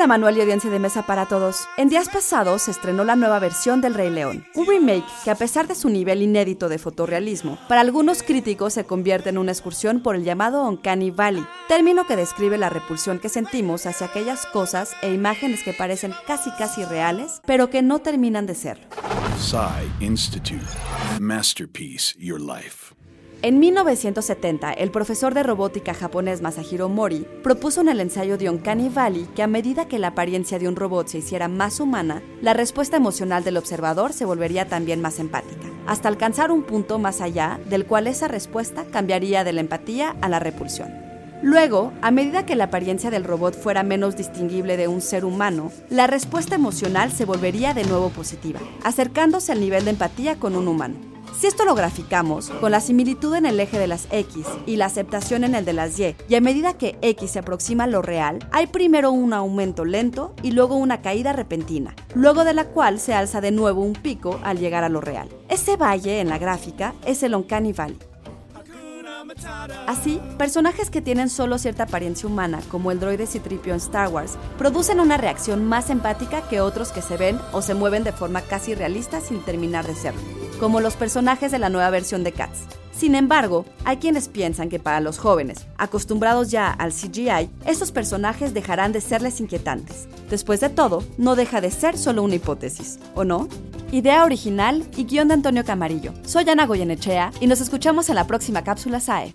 Hola Manuel y audiencia de mesa para todos. En días pasados se estrenó la nueva versión del Rey León, un remake que a pesar de su nivel inédito de fotorrealismo, para algunos críticos se convierte en una excursión por el llamado Uncanny Valley, término que describe la repulsión que sentimos hacia aquellas cosas e imágenes que parecen casi casi reales, pero que no terminan de serlo. Institute. Masterpiece Your Life. En 1970, el profesor de robótica japonés Masahiro Mori propuso en el ensayo de Uncanny Valley que a medida que la apariencia de un robot se hiciera más humana, la respuesta emocional del observador se volvería también más empática, hasta alcanzar un punto más allá del cual esa respuesta cambiaría de la empatía a la repulsión. Luego, a medida que la apariencia del robot fuera menos distinguible de un ser humano, la respuesta emocional se volvería de nuevo positiva, acercándose al nivel de empatía con un humano. Si esto lo graficamos, con la similitud en el eje de las X y la aceptación en el de las Y, y a medida que X se aproxima a lo real, hay primero un aumento lento y luego una caída repentina, luego de la cual se alza de nuevo un pico al llegar a lo real. Ese valle en la gráfica es el Uncanny Valley. Así, personajes que tienen solo cierta apariencia humana, como el droide Citripio en Star Wars, producen una reacción más empática que otros que se ven o se mueven de forma casi realista sin terminar de serlo como los personajes de la nueva versión de Cats. Sin embargo, hay quienes piensan que para los jóvenes, acostumbrados ya al CGI, esos personajes dejarán de serles inquietantes. Después de todo, no deja de ser solo una hipótesis, ¿o no? Idea original y guion de Antonio Camarillo. Soy Ana Goyenechea y nos escuchamos en la próxima cápsula SAE.